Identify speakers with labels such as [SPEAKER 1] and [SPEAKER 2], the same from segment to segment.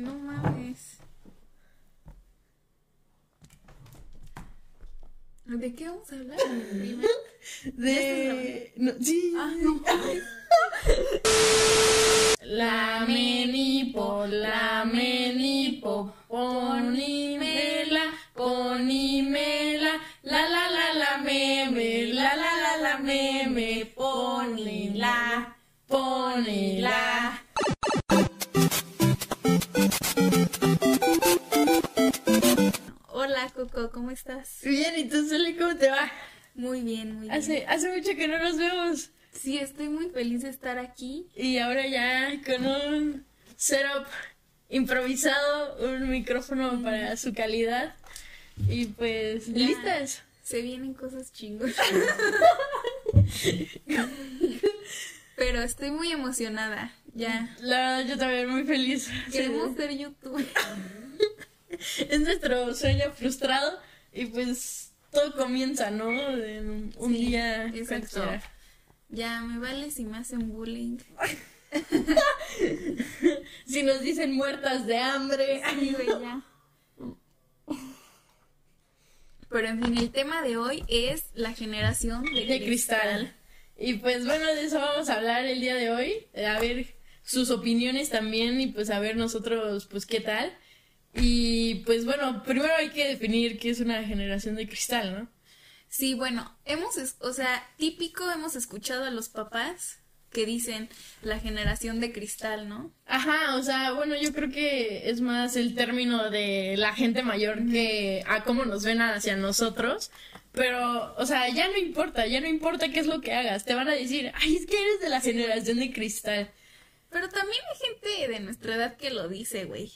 [SPEAKER 1] No mames. ¿De qué vamos a hablar? Primero.
[SPEAKER 2] De. No, sí.
[SPEAKER 1] Ah, no.
[SPEAKER 2] La menipo, la menipo, ponimela,
[SPEAKER 1] estás?
[SPEAKER 2] Bien, ¿y tú, Sole, cómo te va?
[SPEAKER 1] Muy bien, muy bien.
[SPEAKER 2] Hace, hace mucho que no nos vemos.
[SPEAKER 1] Sí, estoy muy feliz de estar aquí.
[SPEAKER 2] Y ahora ya con un setup improvisado, un micrófono para su calidad. Y pues,
[SPEAKER 1] Ya.
[SPEAKER 2] listas.
[SPEAKER 1] Se vienen cosas chingos. Pero estoy muy emocionada. Ya.
[SPEAKER 2] La verdad, yo también muy feliz.
[SPEAKER 1] Queremos ser YouTube.
[SPEAKER 2] Es nuestro sueño frustrado y pues todo comienza, ¿no? En un,
[SPEAKER 1] Sí,
[SPEAKER 2] día
[SPEAKER 1] exacto.
[SPEAKER 2] cualquiera.
[SPEAKER 1] Ya, me vale si me hacen bullying.
[SPEAKER 2] Si nos dicen muertas de hambre.
[SPEAKER 1] Sí. Pero en fin, el tema de hoy es la generación de,
[SPEAKER 2] de cristal. Y pues bueno, de eso vamos a hablar el día de hoy. A ver sus opiniones también y pues a ver nosotros pues qué tal. Y pues bueno, primero hay que definir qué es una generación de cristal, ¿no?
[SPEAKER 1] Sí, bueno, hemos, es- o sea, típico hemos escuchado a los papás que dicen la generación de cristal, ¿no?
[SPEAKER 2] Ajá, o sea, bueno, yo creo que es más el término de la gente mayor que a cómo nos ven hacia nosotros. Pero, o sea, ya no importa, ya no importa qué es lo que hagas. Te van a decir, ay, es que eres de la generación de cristal.
[SPEAKER 1] Pero también hay gente de nuestra edad que lo dice, güey.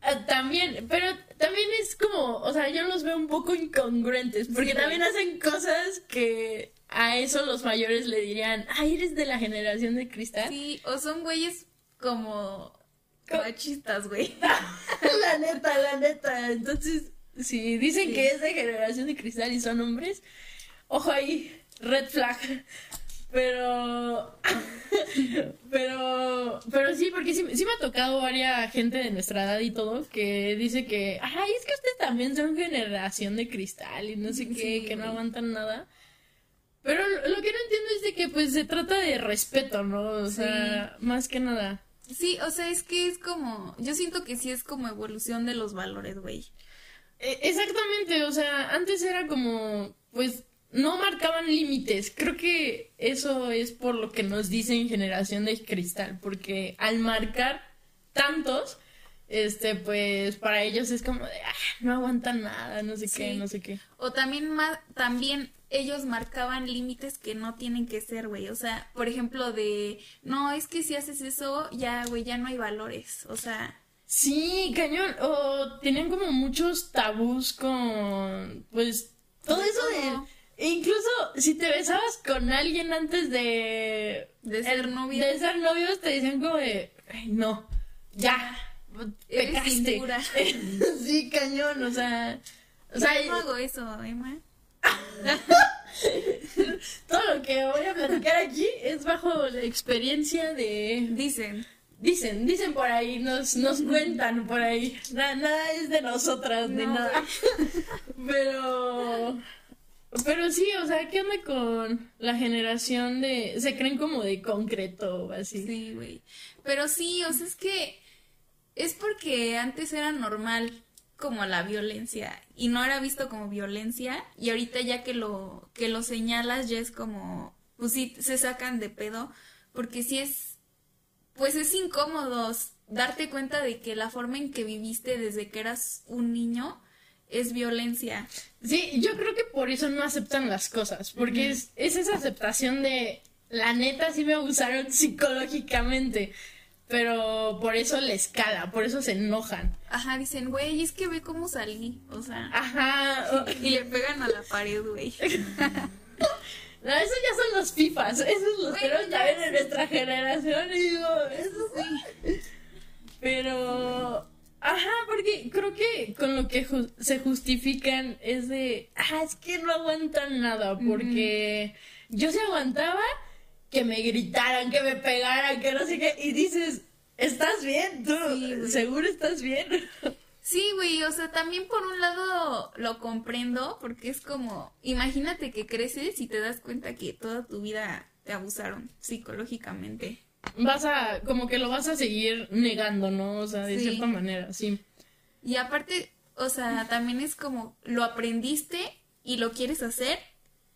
[SPEAKER 2] Ah, También, pero también es como, o sea, yo los veo un poco incongruentes, porque
[SPEAKER 1] Sí.
[SPEAKER 2] también hacen cosas que a eso los mayores le dirían, ay, eres de la generación de cristal.
[SPEAKER 1] Sí, o son güeyes como
[SPEAKER 2] Co-
[SPEAKER 1] machistas, güey.
[SPEAKER 2] la neta, la neta. Entonces, si dicen
[SPEAKER 1] Sí.
[SPEAKER 2] que es de generación de cristal y son hombres, ojo ahí, red flag. Pero, pero, pero sí, porque sí, sí me ha tocado varias gente de nuestra edad y todo que dice que, ay, es que ustedes también son generación de cristal y no sé qué,
[SPEAKER 1] Sí,
[SPEAKER 2] que no aguantan nada. Pero lo lo que no entiendo es de que pues se trata de respeto, ¿no? O sea, más que nada.
[SPEAKER 1] Sí, o sea, es que es como, yo siento que sí es como evolución de los valores, güey.
[SPEAKER 2] E- Exactamente, o sea, antes era como, pues, no marcaban límites. Creo que eso es por lo que nos dicen generación de cristal, porque al marcar tantos, este, pues, para ellos es como de, ah, no aguantan nada, no sé qué, no sé qué.
[SPEAKER 1] O también también ellos marcaban límites que no tienen que ser, güey. O sea, por ejemplo, de no, es que si haces eso, ya, güey, ya no hay valores. O sea,
[SPEAKER 2] Sí, cañón. O tenían como muchos tabús con, pues, todo eso de... Incluso si te besabas con alguien antes de...
[SPEAKER 1] De ser
[SPEAKER 2] el-
[SPEAKER 1] novios.
[SPEAKER 2] De ser novios te decían como de... "Ay, no, ya, pecaste. sí, cañón, o sea... O sea,
[SPEAKER 1] no hago eso, Emma.
[SPEAKER 2] todo lo que voy a platicar aquí es bajo la experiencia de...
[SPEAKER 1] Dicen.
[SPEAKER 2] Dicen, dicen por ahí, nos, nos cuentan por ahí. Na- nada es de nosotras ni
[SPEAKER 1] No,
[SPEAKER 2] nada. Pero. Pero sí, o sea, ¿qué onda con la generación de. Se creen como de concreto o así?
[SPEAKER 1] Sí, güey. Pero sí, o sea, es que es porque antes era normal como la violencia y no era visto como violencia y ahorita ya que lo que lo señalas ya es como pues sí se sacan de pedo porque sí es pues es incómodo darte cuenta de que la forma en que viviste desde que eras un niño es violencia.
[SPEAKER 2] Sí, yo creo que por eso no aceptan las cosas. Porque es, es esa aceptación de. La neta sí me abusaron psicológicamente. Pero por eso les cala, por eso se enojan.
[SPEAKER 1] Ajá, dicen, güey, es que ve cómo salí, o sea,
[SPEAKER 2] Ajá. o-
[SPEAKER 1] y le pegan a la pared, güey.
[SPEAKER 2] No, esos ya son los FIFAs, esos los tenemos
[SPEAKER 1] ya
[SPEAKER 2] también en nuestra generación y digo, eso sí. Pero, ajá, porque creo que con lo que ju- se justifican es de, ah, es que no aguantan nada, porque yo sí aguantaba que me gritaran, que me pegaran, que no sé qué, y dices, ¿Estás bien? ¿Tú
[SPEAKER 1] Sí,
[SPEAKER 2] seguro estás bien?
[SPEAKER 1] Sí, güey, o sea, también por un lado lo comprendo porque es como, imagínate que creces y te das cuenta que toda tu vida te abusaron psicológicamente.
[SPEAKER 2] Vas a, como que lo vas a seguir negando, ¿no? O sea, de
[SPEAKER 1] Sí.
[SPEAKER 2] cierta manera, sí.
[SPEAKER 1] Y aparte, o sea, también es como, lo aprendiste y lo quieres hacer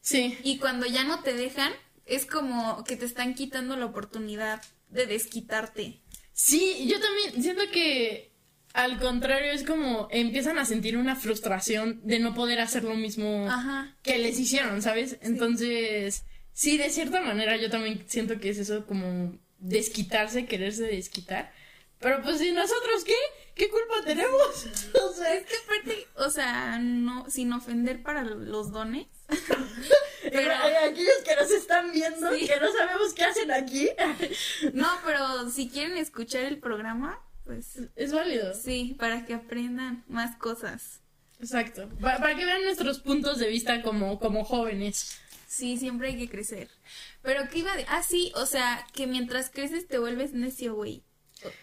[SPEAKER 2] Sí.
[SPEAKER 1] y cuando ya no te dejan, es como que te están quitando la oportunidad de desquitarte.
[SPEAKER 2] Sí, yo también siento que al contrario es como empiezan a sentir una frustración de no poder hacer lo mismo
[SPEAKER 1] Ajá.
[SPEAKER 2] que les hicieron, ¿sabes? Entonces, sí, de cierta manera yo también siento que es eso como desquitarse, quererse desquitar. Pero pues, ¿y nosotros qué? ¿Qué culpa tenemos? O sea,
[SPEAKER 1] Es que aparte, o sea, no, sin ofender para los dones.
[SPEAKER 2] pero aquellos que nos están viendo,
[SPEAKER 1] Sí.
[SPEAKER 2] que no sabemos qué hacen aquí,
[SPEAKER 1] No, pero si quieren escuchar el programa, pues
[SPEAKER 2] es válido.
[SPEAKER 1] sí, para que aprendan más cosas.
[SPEAKER 2] Exacto. Pa- para que vean nuestros puntos de vista como, como jóvenes.
[SPEAKER 1] Sí, siempre hay que crecer. Pero ¿qué iba de...? Ah, sí, o sea, que mientras creces te vuelves necio, güey.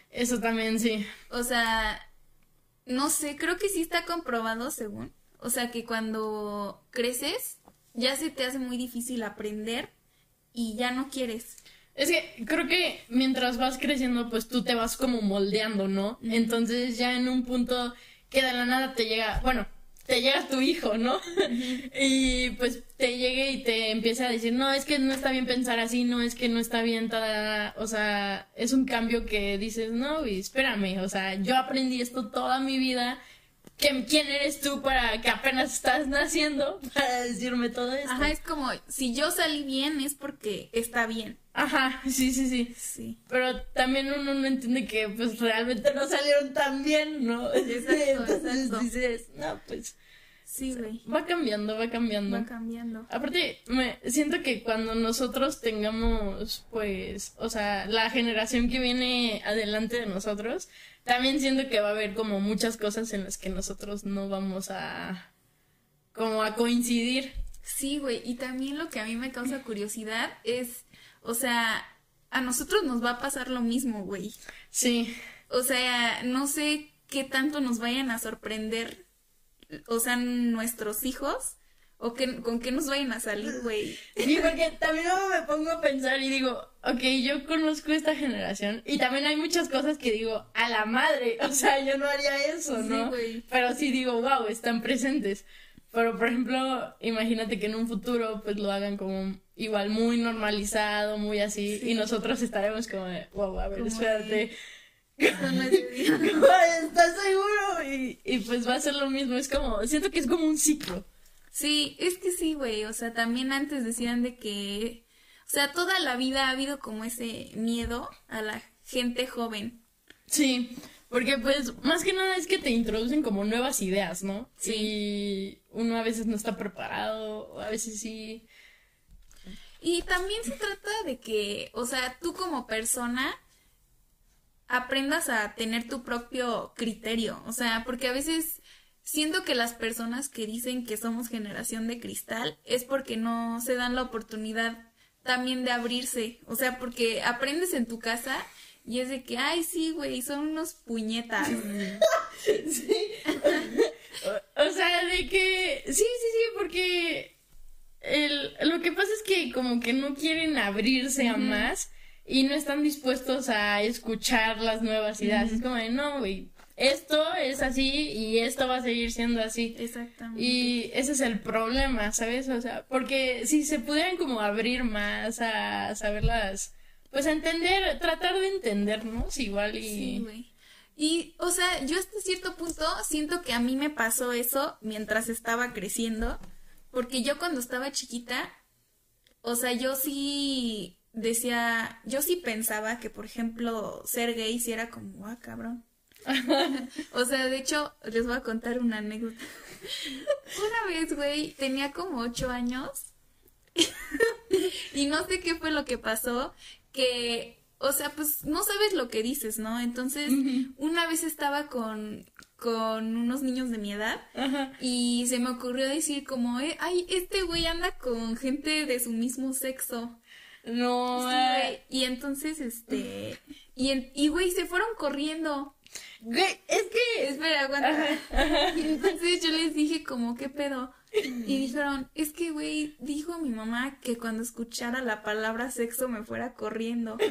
[SPEAKER 2] Eso también, sí.
[SPEAKER 1] O sea, no sé, creo que sí está comprobado según. O sea, que cuando creces ya se te hace muy difícil aprender y ya no quieres.
[SPEAKER 2] Es que creo que mientras vas creciendo, pues tú te vas como moldeando, ¿no? Entonces ya en un punto que de la nada te llega, bueno, te llega tu hijo, ¿no? y pues te llegue y te empieza a decir, no, es que no está bien pensar así, no, es que no está bien, ta, o sea, es un cambio que dices, no, y espérame, o sea, yo aprendí esto toda mi vida. ¿Quién quién eres tú para que apenas estás naciendo para decirme todo esto?
[SPEAKER 1] Ajá, es como, si yo salí bien es porque está bien.
[SPEAKER 2] Ajá, sí, sí, sí.
[SPEAKER 1] Sí.
[SPEAKER 2] Pero también uno no entiende que pues realmente no salieron tan bien, ¿no?
[SPEAKER 1] Exacto,
[SPEAKER 2] Entonces
[SPEAKER 1] exacto.
[SPEAKER 2] dices, no, pues
[SPEAKER 1] Sí, güey.
[SPEAKER 2] va cambiando, va cambiando.
[SPEAKER 1] Va cambiando.
[SPEAKER 2] Aparte, me siento que cuando nosotros tengamos, pues, o sea, la generación que viene adelante de nosotros, también siento que va a haber como muchas cosas en las que nosotros no vamos a, como a coincidir.
[SPEAKER 1] Sí, güey. Y también lo que a mí me causa curiosidad es, o sea, a nosotros nos va a pasar lo mismo, güey.
[SPEAKER 2] Sí,
[SPEAKER 1] O sea, no sé qué tanto nos vayan a sorprender, o sea, nuestros hijos, o que, con qué nos vayan a salir, güey.
[SPEAKER 2] Sí, porque también luego me pongo a pensar y digo, ok, yo conozco esta generación y también hay muchas cosas que digo, a la madre, o sea, yo no haría eso,
[SPEAKER 1] Sí,
[SPEAKER 2] ¿no?
[SPEAKER 1] güey.
[SPEAKER 2] Pero sí digo, wow, están presentes. Pero, por ejemplo, imagínate que en un futuro pues lo hagan como igual muy normalizado, muy así,
[SPEAKER 1] Sí.
[SPEAKER 2] y nosotros estaremos como, de, wow, a ver,
[SPEAKER 1] Como
[SPEAKER 2] espérate.
[SPEAKER 1] Eso no es de.
[SPEAKER 2] ¿Estás seguro? Y, y pues va a ser lo mismo, es como, siento que es como un ciclo.
[SPEAKER 1] Sí, es que sí, güey. O sea, también antes decían de que, o sea, toda la vida ha habido como ese miedo a la gente joven.
[SPEAKER 2] Sí, porque pues más que nada es que te introducen como nuevas ideas, ¿no?
[SPEAKER 1] Sí.
[SPEAKER 2] Y uno a veces no está preparado, o a veces sí.
[SPEAKER 1] Y también se trata de que, o sea, tú como persona aprendas a tener tu propio criterio. O sea, porque a veces siento que las personas que dicen que somos generación de cristal es porque no se dan la oportunidad también de abrirse. O sea, porque aprendes en tu casa y es de que, ay, sí, güey, son unos puñetas.
[SPEAKER 2] Sí. o, o sea, de que. Sí, sí, sí, porque. El, lo que pasa es que como que no quieren abrirse a más y no están dispuestos a escuchar las nuevas ideas. Es como de, no, güey, esto es así y esto va a seguir siendo así.
[SPEAKER 1] Exactamente.
[SPEAKER 2] Y ese es el problema, ¿sabes? O sea, porque si se pudieran como abrir más a saberlas, pues a entender, tratar de entendernos igual y...
[SPEAKER 1] Sí, güey. Y, o sea, yo hasta cierto punto siento que a mí me pasó eso mientras estaba creciendo, porque yo cuando estaba chiquita, o sea, yo sí decía, yo sí pensaba que, por ejemplo, ser gay sí era como, ah, cabrón. o sea, de hecho, les voy a contar una anécdota. una vez, güey, tenía como ocho años y no sé qué fue lo que pasó, que, o sea, pues no sabes lo que dices, ¿no? Entonces, una vez estaba con, con unos niños de mi edad
[SPEAKER 2] Ajá.
[SPEAKER 1] y se me ocurrió decir como, eh, ay, este güey anda con gente de su mismo sexo.
[SPEAKER 2] No,
[SPEAKER 1] Sí, güey. Y entonces, este, Y, en- y güey, se fueron corriendo.
[SPEAKER 2] Güey, es que...
[SPEAKER 1] Espera, aguanta. Y entonces yo les dije como, ¿qué pedo? Y dijeron, es que, güey, dijo mi mamá que cuando escuchara la palabra sexo me fuera corriendo.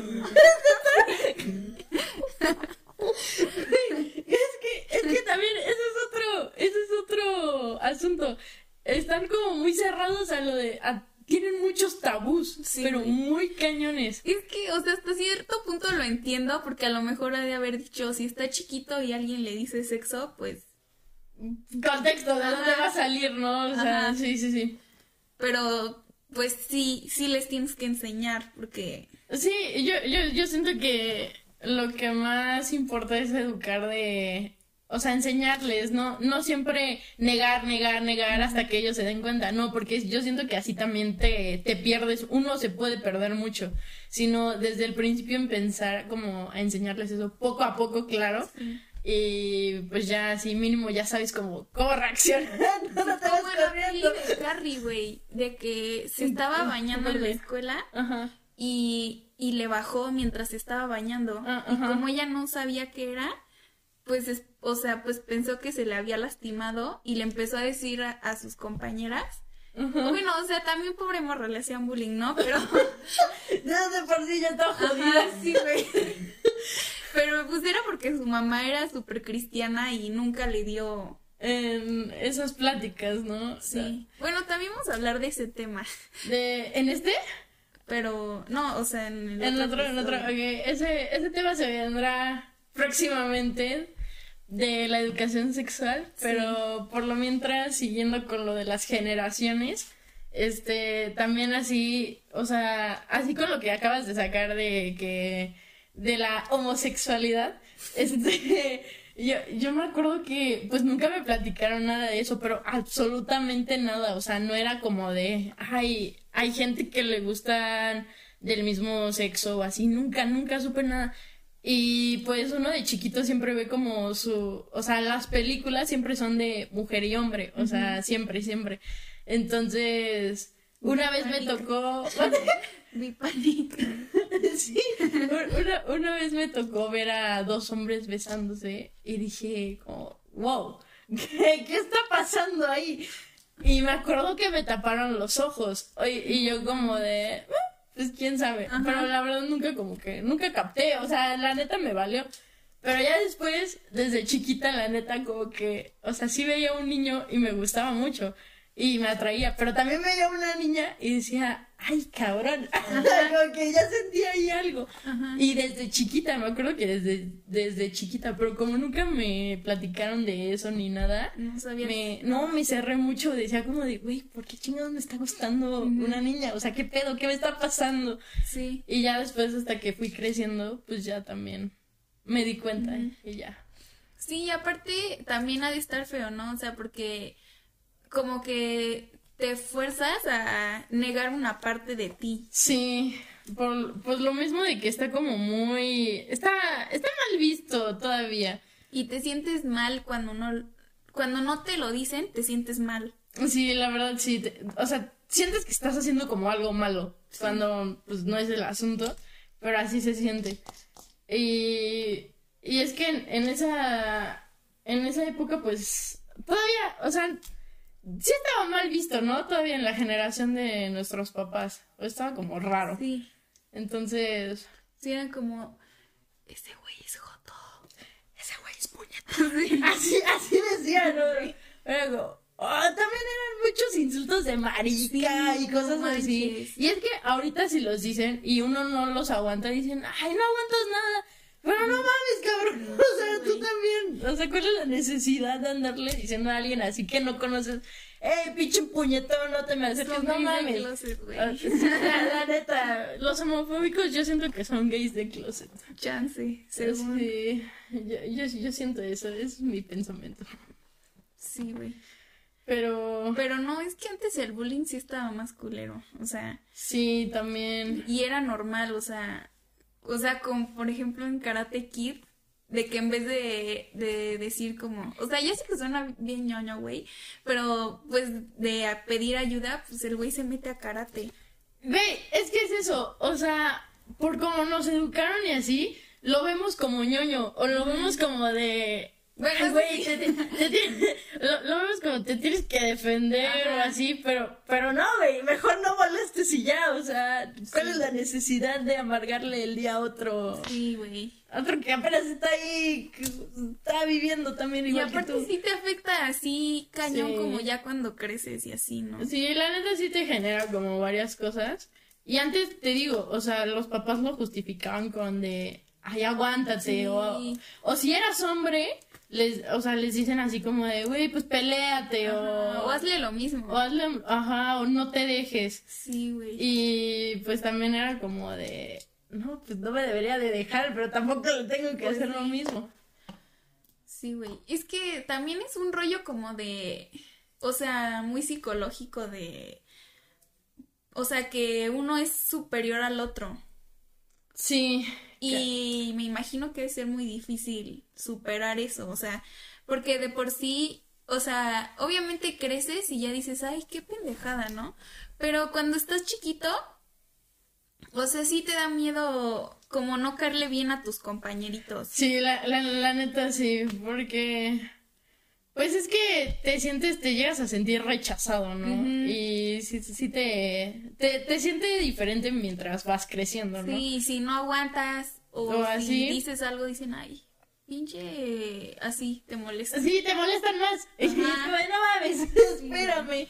[SPEAKER 2] Es que, es que también ese es otro, ese es otro asunto. Están como muy cerrados a lo de, a- tienen muchos tabús,
[SPEAKER 1] Sí,
[SPEAKER 2] pero
[SPEAKER 1] güey.
[SPEAKER 2] muy cañones.
[SPEAKER 1] Es que, o sea, hasta cierto punto lo entiendo, porque a lo mejor ha de haber dicho, si está chiquito y alguien le dice sexo, pues...
[SPEAKER 2] Contexto, ¿de dónde va a salir, no? O sea,
[SPEAKER 1] Ajá.
[SPEAKER 2] sí, sí, sí.
[SPEAKER 1] Pero, pues sí, sí les tienes que enseñar, porque...
[SPEAKER 2] Sí, yo, yo, yo siento que lo que más importa es educar de, o sea, enseñarles, no, no siempre negar, negar, negar hasta que ellos se den cuenta, no, porque yo siento que así también te, te pierdes, uno se puede perder mucho, sino desde el principio en pensar como a enseñarles eso poco a poco, claro, y pues ya así mínimo ya sabes cómo, cómo reaccionar, no te vas corriendo.
[SPEAKER 1] de Carrie, güey, de que se estaba bañando en la escuela
[SPEAKER 2] Ajá,
[SPEAKER 1] y, y le bajó mientras se estaba bañando.
[SPEAKER 2] Ah,
[SPEAKER 1] y
[SPEAKER 2] ajá.
[SPEAKER 1] como ella no sabía qué era, pues, es- o sea, pues pensó que se le había lastimado y le empezó a decir a, a sus compañeras. Bueno, o sea, también pobre morra le hacían bullying, ¿no? Pero,
[SPEAKER 2] Ya de por sí ya está jodida.
[SPEAKER 1] Sí, güey. Pero pues era porque su mamá era súper cristiana y nunca le dio...
[SPEAKER 2] en esas pláticas, ¿no?
[SPEAKER 1] Sí. Bueno, también vamos a hablar de ese tema.
[SPEAKER 2] De, ¿En este?
[SPEAKER 1] Pero, no, o sea, en el
[SPEAKER 2] En otro, en otro. Ok, ese, ese tema se vendrá próximamente de la educación sexual, pero por lo mientras, siguiendo con lo de las generaciones, este, también así, o sea, así con lo que acabas de sacar de que, de la homosexualidad, este, yo, yo me acuerdo que, pues nunca me platicaron nada de eso, pero absolutamente nada, o sea, no era como de, ay, hay gente que le gustan del mismo sexo o así, nunca, nunca supe nada. Y pues uno de chiquito siempre ve como su, o sea, las películas siempre son de mujer y hombre, o sea, siempre, siempre. Entonces, una vez me tocó,
[SPEAKER 1] Mi pánico.
[SPEAKER 2] sí, una, una vez me tocó ver a dos hombres besándose y dije como, wow, ¿qué, qué está pasando ahí? Y me acuerdo que me taparon los ojos y, y yo como de, "Ah, pues quién sabe,
[SPEAKER 1] Ajá.
[SPEAKER 2] pero la verdad nunca como que, nunca capté, o sea, la neta me valió. Pero ya después, desde chiquita, la neta, como que, o sea, sí veía un niño y me gustaba mucho y me atraía, pero también veía una niña y decía, ay, cabrón, como que ya sentía ahí algo.
[SPEAKER 1] Ajá.
[SPEAKER 2] Y desde chiquita, me acuerdo que desde, desde chiquita, pero como nunca me platicaron de eso ni nada,
[SPEAKER 1] No sabía.
[SPEAKER 2] me, no, me cerré mucho, decía como de, güey, ¿por qué chingados me está gustando una niña? O sea, ¿qué pedo? ¿Qué me está pasando?
[SPEAKER 1] Sí.
[SPEAKER 2] Y ya después, hasta que fui creciendo, pues ya también me di cuenta y ya.
[SPEAKER 1] Sí, y aparte también ha de estar feo, ¿no? O sea, porque como que te fuerzas a negar una parte de ti.
[SPEAKER 2] Sí, por, pues lo mismo de que está como muy, está, está mal visto todavía.
[SPEAKER 1] Y te sientes mal cuando no, cuando no te lo dicen, te sientes mal.
[SPEAKER 2] Sí, la verdad sí, te- o sea, sientes que estás haciendo como algo malo cuando pues no es el asunto, pero así se siente. Y, y es que en, en esa en esa época pues todavía, o sea, sí estaba mal visto, ¿no? Todavía en la generación de nuestros papás, estaba como raro.
[SPEAKER 1] Sí.
[SPEAKER 2] Entonces,
[SPEAKER 1] Sí, eran como, ese güey es joto.
[SPEAKER 2] ese güey es puñeta. Así, así decía, ¿no? Luego, oh, también eran muchos insultos de marica
[SPEAKER 1] Sí,
[SPEAKER 2] y cosas
[SPEAKER 1] no
[SPEAKER 2] así. Y es que ahorita si los dicen y uno no los aguanta, dicen, ay, no aguantas nada. Pero no mames, cabrón. O sea, tú también. O sea, ¿cuál es la necesidad de andarle diciendo a alguien así que no conoces? Eh, pinche puñetón, no te me acerques, no
[SPEAKER 1] de
[SPEAKER 2] mames.
[SPEAKER 1] closet, güey.
[SPEAKER 2] Ah, sí, la, la neta, los homofóbicos yo siento que son gays de closet.
[SPEAKER 1] Chance, según.
[SPEAKER 2] Sí, yo, yo, yo siento eso, es mi pensamiento.
[SPEAKER 1] Sí, güey.
[SPEAKER 2] Pero
[SPEAKER 1] Pero no, es que antes el bullying sí estaba más culero. O sea,
[SPEAKER 2] sí, también.
[SPEAKER 1] y era normal, o sea, o sea, como por ejemplo en Karate Kid, de que en vez de, de decir como, o sea, ya sé que suena bien ñoño, güey, pero pues de pedir ayuda, pues el güey se mete a karate.
[SPEAKER 2] Güey, es que es eso, o sea, por cómo nos educaron y así, lo vemos como ñoño o lo vemos como de
[SPEAKER 1] Bueno,
[SPEAKER 2] güey, te- te- lo, lo vemos como te tienes que defender o así, pero, pero no, güey, mejor no molestes y ya, o sea, ¿cuál
[SPEAKER 1] Sí.
[SPEAKER 2] es la necesidad de amargarle el día a otro,
[SPEAKER 1] Sí, güey.
[SPEAKER 2] otro que apenas está ahí, está viviendo también
[SPEAKER 1] Y
[SPEAKER 2] igual que
[SPEAKER 1] aparte
[SPEAKER 2] tú?
[SPEAKER 1] sí te afecta así cañón
[SPEAKER 2] Sí.
[SPEAKER 1] como ya cuando creces y así, ¿no?
[SPEAKER 2] Sí, la neta sí te genera como varias cosas. Y antes te digo, o sea, los papás lo justificaban con de, ay, aguántate,
[SPEAKER 1] Sí.
[SPEAKER 2] o, o si eras hombre, les, o sea, les dicen así como de, güey, pues peléate,
[SPEAKER 1] Ajá,
[SPEAKER 2] o,
[SPEAKER 1] o hazle lo mismo.
[SPEAKER 2] o hazle, ajá, o no te dejes.
[SPEAKER 1] Sí, güey.
[SPEAKER 2] Y pues también era como de, no, pues no me debería de dejar, pero tampoco le tengo que
[SPEAKER 1] Pues
[SPEAKER 2] hacer lo mismo.
[SPEAKER 1] Sí, güey. Es que también es un rollo como de, o sea, muy psicológico de, o sea, que uno es superior al otro.
[SPEAKER 2] Sí.
[SPEAKER 1] Y me imagino que debe ser muy difícil superar eso, o sea, porque de por sí, o sea, obviamente creces y ya dices, ay, qué pendejada, ¿no? Pero cuando estás chiquito, o sea, sí te da miedo como no caerle bien a tus compañeritos.
[SPEAKER 2] Sí, la, la, la neta sí, porque pues es que te sientes, te llegas a sentir rechazado, ¿no? Y sí, sí te, te, te sientes diferente mientras vas creciendo, ¿no?
[SPEAKER 1] Sí, si no aguantas o,
[SPEAKER 2] O
[SPEAKER 1] si
[SPEAKER 2] así.
[SPEAKER 1] dices algo, dicen, ay, pinche, así, te molesta.
[SPEAKER 2] Sí, te molestan más. Y no mames, espérame.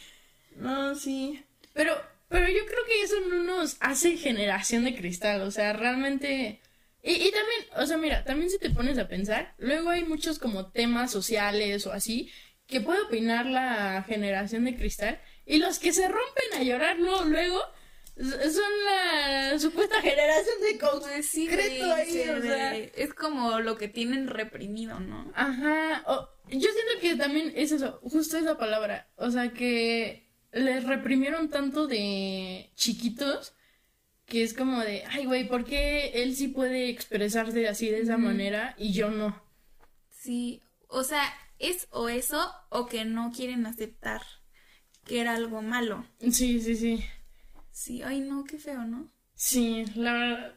[SPEAKER 2] No, sí. Pero, pero yo creo que eso no nos hace generación de cristal, o sea, realmente... Y, y también, o sea, mira, también si te pones a pensar, luego hay muchos como temas sociales o así que puede opinar la generación de cristal y los que se rompen a llorar luego, luego son la supuesta generación de concreto ahí, o sea...
[SPEAKER 1] es como lo que tienen reprimido, ¿no?
[SPEAKER 2] Ajá, o- yo siento que también es eso, justo esa palabra, o sea que les reprimieron tanto de chiquitos que es como de, ay güey, ¿por qué él sí puede expresarse así de esa manera y yo no?
[SPEAKER 1] Sí, o sea, es o eso o que no quieren aceptar que era algo malo.
[SPEAKER 2] Sí, sí, sí,
[SPEAKER 1] Sí, ay no, qué feo, ¿no?
[SPEAKER 2] sí, la verdad,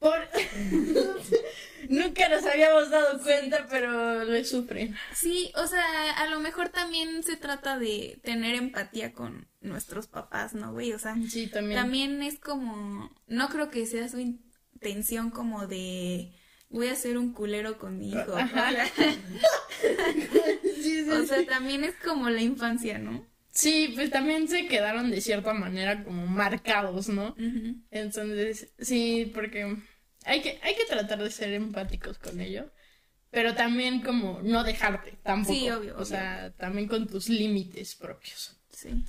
[SPEAKER 2] por... Nunca nos habíamos dado cuenta, pero le sufren.
[SPEAKER 1] Sí, o sea, a lo mejor también se trata de tener empatía con nuestros papás, ¿no, güey? O sea,
[SPEAKER 2] Sí, también.
[SPEAKER 1] también es como, no creo que sea su intención como de voy a ser un culero con mi hijo. O sea,
[SPEAKER 2] Sí, sí,
[SPEAKER 1] o sea,
[SPEAKER 2] sí.
[SPEAKER 1] también es como la infancia, ¿no?
[SPEAKER 2] Sí, pues también se quedaron de cierta manera como marcados, ¿no? Entonces, sí, porque hay que, hay que tratar de ser empáticos con ello, pero también como no dejarte tampoco.
[SPEAKER 1] Sí, obvio,
[SPEAKER 2] O
[SPEAKER 1] obvio.
[SPEAKER 2] sea, también con tus límites propios.
[SPEAKER 1] Sí.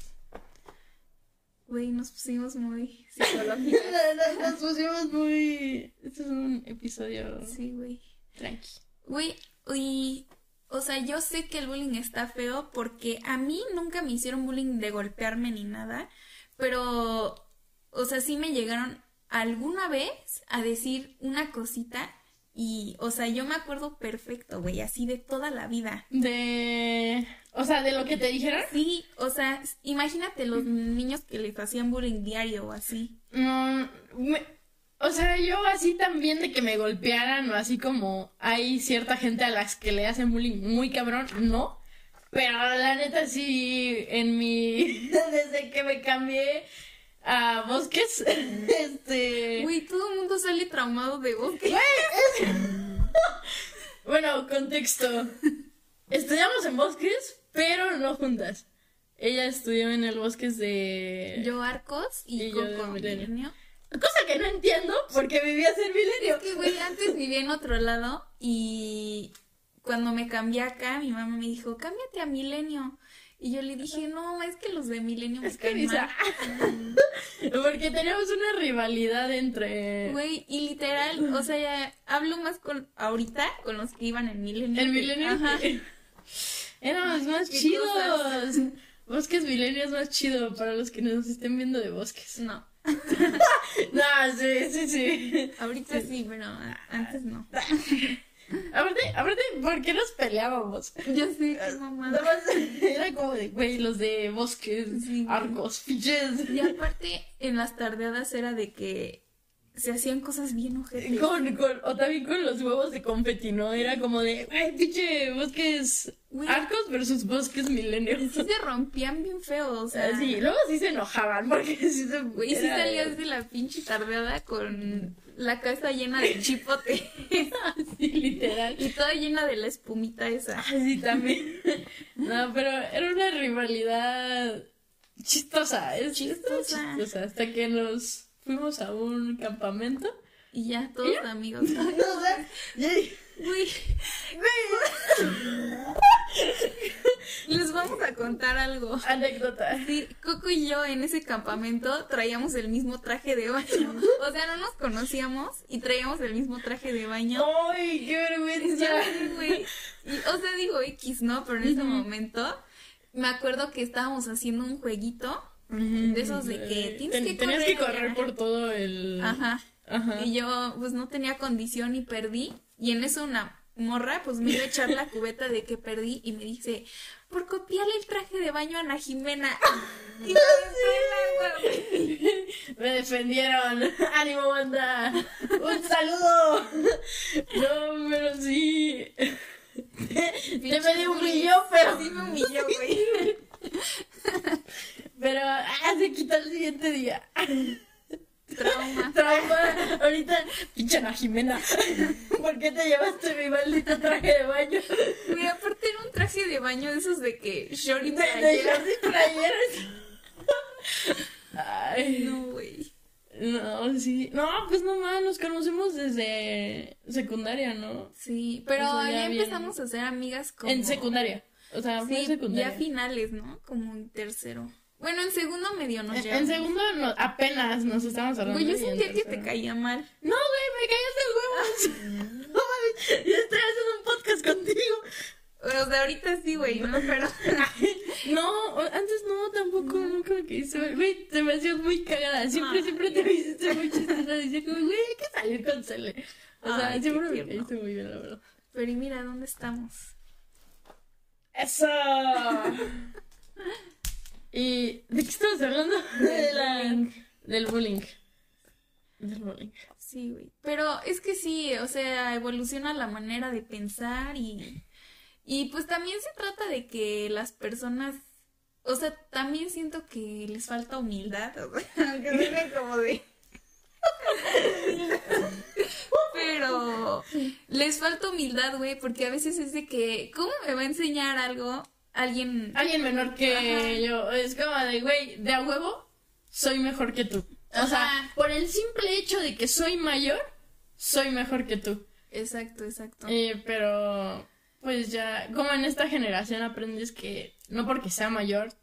[SPEAKER 1] Güey, nos pusimos muy psicológicos.
[SPEAKER 2] Nos pusimos muy... Este es un episodio
[SPEAKER 1] Sí, güey.
[SPEAKER 2] tranqui.
[SPEAKER 1] Güey, y, o sea, yo sé que el bullying está feo porque a mí nunca me hicieron bullying de golpearme ni nada, pero, o sea, sí me llegaron alguna vez a decir una cosita y, o sea, yo me acuerdo perfecto, güey, así de toda la vida.
[SPEAKER 2] De... O sea, de lo que te dijeron.
[SPEAKER 1] Sí, o sea, imagínate los niños que les hacían bullying diario o así.
[SPEAKER 2] No, me- o sea, yo así también de que me golpearan o así como hay cierta gente a las que le hacen bullying muy cabrón, no. Pero la neta sí, en mi... Desde que me cambié a bosques, este...
[SPEAKER 1] Güey, todo el mundo sale traumado de vos.
[SPEAKER 2] Bueno, contexto. Estudiamos en bosques, pero no juntas. Ella estudió en el bosques de...
[SPEAKER 1] Yo Arcos y,
[SPEAKER 2] Y yo de. Cosa que no entiendo porque vivías en Milenio.
[SPEAKER 1] Es que, güey, antes vivía en otro lado y cuando me cambié acá, mi mamá me dijo, cámbiate a Milenio. Y yo le dije, no, es que los de Milenio me
[SPEAKER 2] Es que
[SPEAKER 1] caen
[SPEAKER 2] Lisa-
[SPEAKER 1] mal.
[SPEAKER 2] Porque tenemos una rivalidad entre.
[SPEAKER 1] Güey, y literal, o sea, ya hablo más con ahorita con los que iban en Milenio. Que-
[SPEAKER 2] milenio.
[SPEAKER 1] Ajá.
[SPEAKER 2] Éramos más
[SPEAKER 1] Qué
[SPEAKER 2] chidos. Bosques milenio es más chido para los que nos estén viendo de bosques.
[SPEAKER 1] No,
[SPEAKER 2] No, sí, sí, sí.
[SPEAKER 1] ahorita sí, pero a- antes no.
[SPEAKER 2] Aparte, aparte, ¿por qué nos peleábamos?
[SPEAKER 1] Yo sé que mamá.
[SPEAKER 2] Nada más era como de, güey, los de bosques,
[SPEAKER 1] Sí,
[SPEAKER 2] arcos, fiches.
[SPEAKER 1] Y aparte, en las tardeadas era de que se hacían cosas bien ojetes.
[SPEAKER 2] Con, con, o también con los huevos de confeti, ¿no? Era como de, güey, pinche bosques arcos versus bosques milenios.
[SPEAKER 1] Sí se rompían bien feo, o sea.
[SPEAKER 2] Sí, luego sí se enojaban porque sí se...
[SPEAKER 1] Güey, sí salías de la pinche tardeada con la cabeza llena de chipote
[SPEAKER 2] Sí, literal.
[SPEAKER 1] y toda llena de la espumita esa.
[SPEAKER 2] Ah, sí, también. No, pero era una rivalidad chistosa. Es
[SPEAKER 1] Chistosa.
[SPEAKER 2] chistosa. chistosa. Hasta que nos fuimos a un campamento.
[SPEAKER 1] Y ya, todos amigos.
[SPEAKER 2] No sé. y-
[SPEAKER 1] Güey, les vamos a contar algo.
[SPEAKER 2] Anécdota.
[SPEAKER 1] Sí, Coco y yo en ese campamento traíamos el mismo traje de baño. O sea, no nos conocíamos y traíamos el mismo traje de baño.
[SPEAKER 2] ¡Ay, qué vergüenza!
[SPEAKER 1] Sé, güey. Y, O sea, digo X, ¿no? Pero en ese momento me acuerdo que estábamos haciendo un jueguito. De esos de que tienes
[SPEAKER 2] Ten-
[SPEAKER 1] que
[SPEAKER 2] Tenías que
[SPEAKER 1] correr,
[SPEAKER 2] correr por todo el...
[SPEAKER 1] Ajá.
[SPEAKER 2] Ajá.
[SPEAKER 1] Y yo, pues no tenía condición y perdí. Y en eso una morra, pues me iba a echar la cubeta de que perdí y me dice, por copiarle el traje de baño a Ana Jimena. Y me el agua.
[SPEAKER 2] Me defendieron. ¡Ánimo, banda! ¡Un saludo! No, pero sí. Te me humilló, pero.
[SPEAKER 1] Sí me humilló, güey.
[SPEAKER 2] Pero, ah, se quitó el siguiente día.
[SPEAKER 1] Trauma.
[SPEAKER 2] Trauma. Ahorita, pinche Ana Jimena. ¿Por qué te llevaste mi maldito traje de baño?
[SPEAKER 1] Güey, aparte era un traje de baño de esos de que short y
[SPEAKER 2] De, de playeras. Ay.
[SPEAKER 1] No, güey.
[SPEAKER 2] No, sí. No, pues no más, nos conocemos desde secundaria, ¿no?
[SPEAKER 1] Sí, pero
[SPEAKER 2] O sea, ya bien.
[SPEAKER 1] empezamos a ser amigas como...
[SPEAKER 2] En secundaria. O sea, fue
[SPEAKER 1] Sí,
[SPEAKER 2] secundaria.
[SPEAKER 1] ya finales, ¿no? Como en tercero. Bueno, en segundo medio nos
[SPEAKER 2] En, en
[SPEAKER 1] llevamos.
[SPEAKER 2] segundo no- apenas nos estábamos hablando.
[SPEAKER 1] Güey, yo sentía que te caía mal.
[SPEAKER 2] No, güey, me caías de huevos. no mames, yo estoy haciendo un podcast contigo.
[SPEAKER 1] O sea, ahorita sí, güey, ¿no? Pero...
[SPEAKER 2] No, antes no, tampoco, nunca me mal. Güey, te me hacías muy cagada. Siempre, siempre te me hiciste muy chistosa. Decía como, güey, hay que salir con Cele. O sea,
[SPEAKER 1] Ay,
[SPEAKER 2] siempre me caíste muy bien, la verdad.
[SPEAKER 1] Pero y mira, ¿dónde estamos?
[SPEAKER 2] ¡Eso! ¿Y de qué estamos hablando? De la-
[SPEAKER 1] bullying.
[SPEAKER 2] Del bullying. Del bullying.
[SPEAKER 1] Sí, güey. Pero es que sí, o sea, evoluciona la manera de pensar y... Y pues también se trata de que las personas... O sea, también siento que les falta humildad, aunque suene como de... Pero les falta humildad, güey, porque a veces es de que, ¿cómo me va a enseñar algo alguien?
[SPEAKER 2] Alguien menor que
[SPEAKER 1] Ajá.
[SPEAKER 2] yo. Es como de, güey, de a huevo, soy mejor que tú. O sea, por el simple hecho de que soy mayor, soy mejor que tú.
[SPEAKER 1] Exacto, exacto.
[SPEAKER 2] Eh, pero, pues ya, como en esta generación aprendes que no porque sea mayor,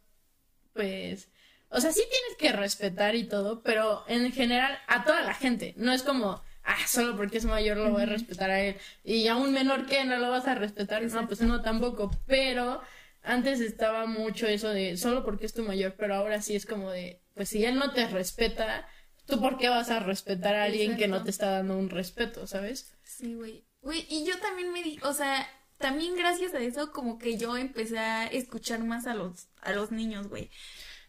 [SPEAKER 2] pues, o sea, sí tienes que respetar y todo, pero en general a toda la gente, no es como, ah, solo porque es mayor lo voy a respetar a él, y a un menor que no lo vas a respetar, no, pues no tampoco, pero antes estaba mucho eso de solo porque es tu mayor, pero ahora sí es como de, pues si él no te respeta, ¿tú por qué vas a respetar a alguien que no te está dando un respeto, sabes?
[SPEAKER 1] Sí, güey. Güey, y yo también me di, o sea, también gracias a eso como que yo empecé a escuchar más a los a los niños, güey.